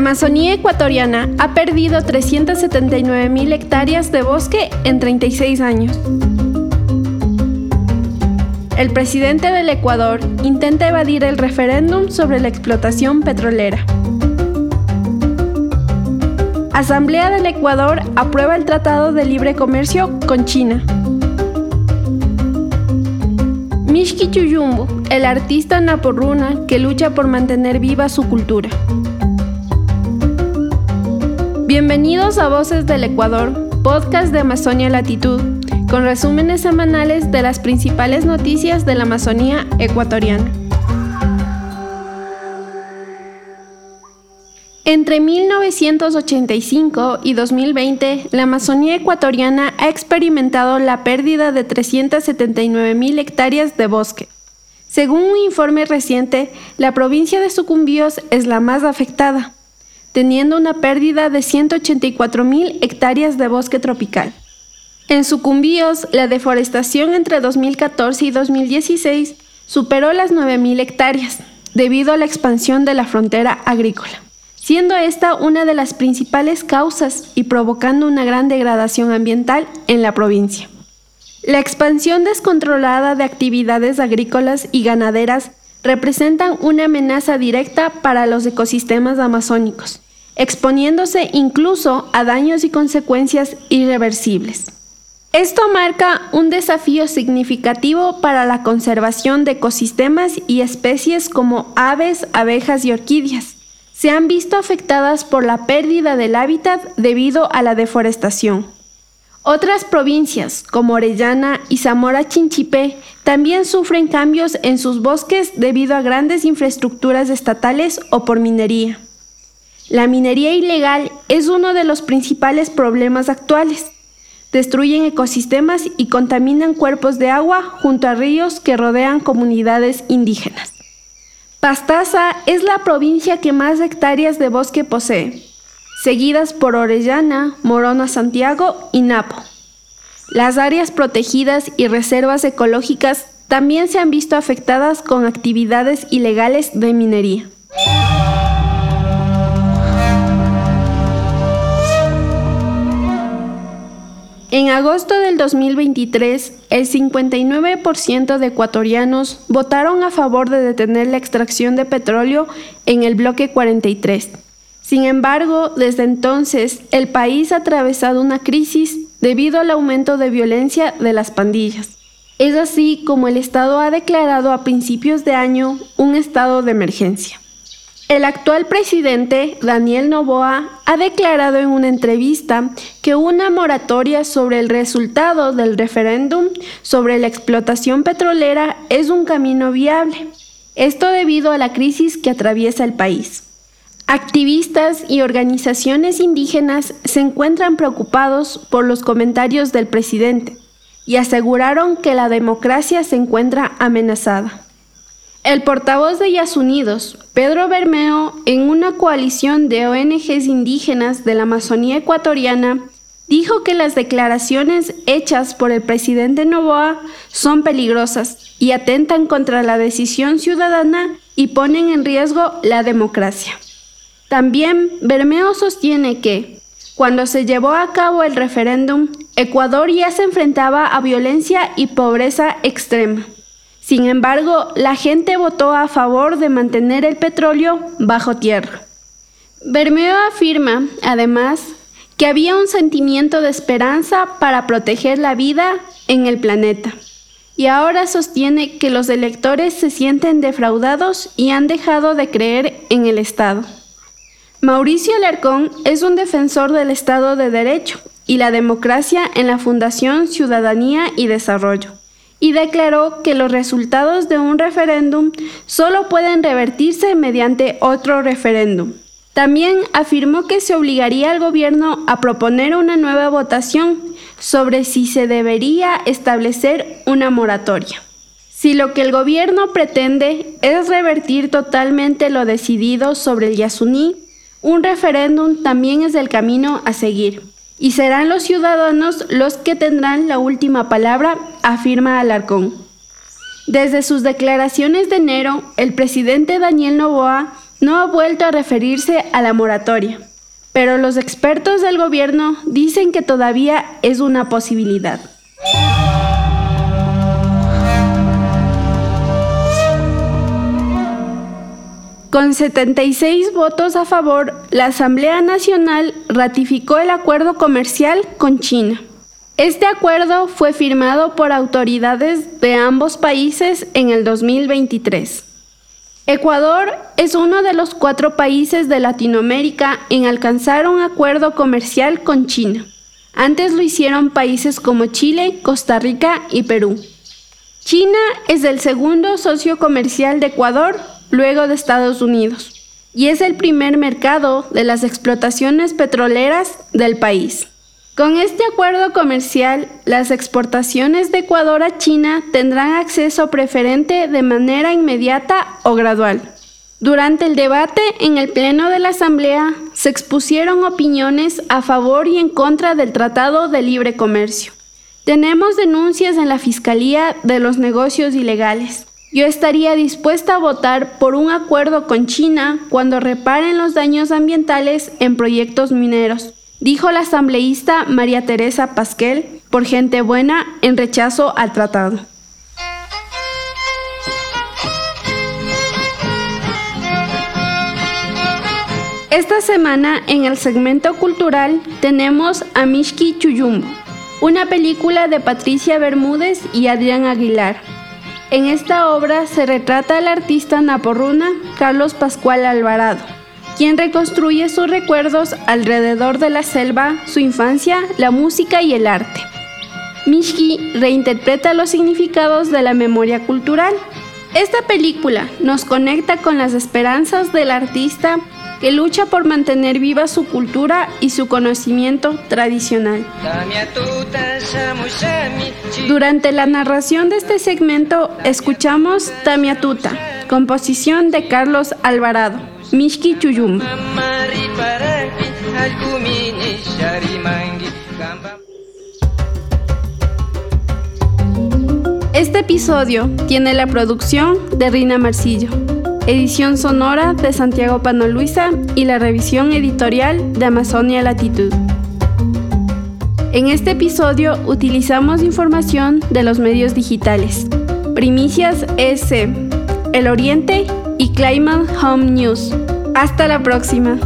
Amazonía ecuatoriana ha perdido 379.000 hectáreas de bosque en 36 años. El presidente del Ecuador intenta evadir el referéndum sobre la explotación petrolera. Asamblea del Ecuador aprueba el Tratado de Libre Comercio con China. Mishki Chuyumbu, el artista naporruna que lucha por mantener viva su cultura. Bienvenidos a Voces del Ecuador, podcast de Amazonia Latitud, con resúmenes semanales de las principales noticias de la Amazonía ecuatoriana. Entre 1985 y 2020, la Amazonía ecuatoriana ha experimentado la pérdida de 379.000 hectáreas de bosque. Según un informe reciente, la provincia de Sucumbíos es la más afectada teniendo una pérdida de 184.000 hectáreas de bosque tropical. En Sucumbíos, la deforestación entre 2014 y 2016 superó las 9.000 hectáreas, debido a la expansión de la frontera agrícola, siendo esta una de las principales causas y provocando una gran degradación ambiental en la provincia. La expansión descontrolada de actividades agrícolas y ganaderas representan una amenaza directa para los ecosistemas amazónicos, exponiéndose incluso a daños y consecuencias irreversibles. Esto marca un desafío significativo para la conservación de ecosistemas y especies como aves, abejas y orquídeas. Se han visto afectadas por la pérdida del hábitat debido a la deforestación. Otras provincias, como Orellana y Zamora Chinchipe, también sufren cambios en sus bosques debido a grandes infraestructuras estatales o por minería. La minería ilegal es uno de los principales problemas actuales. Destruyen ecosistemas y contaminan cuerpos de agua junto a ríos que rodean comunidades indígenas. Pastaza es la provincia que más hectáreas de bosque posee, seguidas por Orellana, Morona Santiago y Napo. Las áreas protegidas y reservas ecológicas también se han visto afectadas con actividades ilegales de minería. En agosto del 2023, el 59% de ecuatorianos votaron a favor de detener la extracción de petróleo en el bloque 43 sin embargo, desde entonces, el país ha atravesado una crisis debido al aumento de violencia de las pandillas. Es así como el Estado ha declarado a principios de año un estado de emergencia. El actual presidente, Daniel Novoa, ha declarado en una entrevista que una moratoria sobre el resultado del referéndum sobre la explotación petrolera es un camino viable. Esto debido a la crisis que atraviesa el país. Activistas y organizaciones indígenas se encuentran preocupados por los comentarios del presidente y aseguraron que la democracia se encuentra amenazada. El portavoz de Yas Unidos, Pedro Bermeo, en una coalición de ONGs indígenas de la Amazonía ecuatoriana, dijo que las declaraciones hechas por el presidente Novoa son peligrosas y atentan contra la decisión ciudadana y ponen en riesgo la democracia. También Bermeo sostiene que, cuando se llevó a cabo el referéndum, Ecuador ya se enfrentaba a violencia y pobreza extrema. Sin embargo, la gente votó a favor de mantener el petróleo bajo tierra. Bermeo afirma, además, que había un sentimiento de esperanza para proteger la vida en el planeta. Y ahora sostiene que los electores se sienten defraudados y han dejado de creer en el Estado. Mauricio Alarcón es un defensor del Estado de Derecho y la democracia en la Fundación Ciudadanía y Desarrollo, y declaró que los resultados de un referéndum solo pueden revertirse mediante otro referéndum. También afirmó que se obligaría al gobierno a proponer una nueva votación sobre si se debería establecer una moratoria. Si lo que el gobierno pretende es revertir totalmente lo decidido sobre el Yasuní, un referéndum también es el camino a seguir, y serán los ciudadanos los que tendrán la última palabra, afirma Alarcón. Desde sus declaraciones de enero, el presidente Daniel Novoa no ha vuelto a referirse a la moratoria, pero los expertos del gobierno dicen que todavía es una posibilidad. Con 76 votos a favor, la Asamblea Nacional ratificó el acuerdo comercial con China. Este acuerdo fue firmado por autoridades de ambos países en el 2023. Ecuador es uno de los cuatro países de Latinoamérica en alcanzar un acuerdo comercial con China. Antes lo hicieron países como Chile, Costa Rica y Perú. China es el segundo socio comercial de Ecuador luego de Estados Unidos, y es el primer mercado de las explotaciones petroleras del país. Con este acuerdo comercial, las exportaciones de Ecuador a China tendrán acceso preferente de manera inmediata o gradual. Durante el debate en el Pleno de la Asamblea se expusieron opiniones a favor y en contra del Tratado de Libre Comercio. Tenemos denuncias en la Fiscalía de los negocios ilegales. Yo estaría dispuesta a votar por un acuerdo con China cuando reparen los daños ambientales en proyectos mineros, dijo la asambleísta María Teresa Pasquel, por gente buena, en rechazo al tratado. Esta semana en el segmento cultural tenemos a Mishki Chuyumbo, una película de Patricia Bermúdez y Adrián Aguilar, en esta obra se retrata al artista naporruna Carlos Pascual Alvarado, quien reconstruye sus recuerdos alrededor de la selva, su infancia, la música y el arte. Mishki reinterpreta los significados de la memoria cultural. Esta película nos conecta con las esperanzas del artista que lucha por mantener viva su cultura y su conocimiento tradicional. Durante la narración de este segmento escuchamos Tamiatuta, composición de Carlos Alvarado, Mishki Chuyum. Este episodio tiene la producción de Rina Marcillo edición sonora de Santiago Panoluisa y la revisión editorial de Amazonia Latitud. En este episodio utilizamos información de los medios digitales, Primicias S, El Oriente y Climate Home News. Hasta la próxima.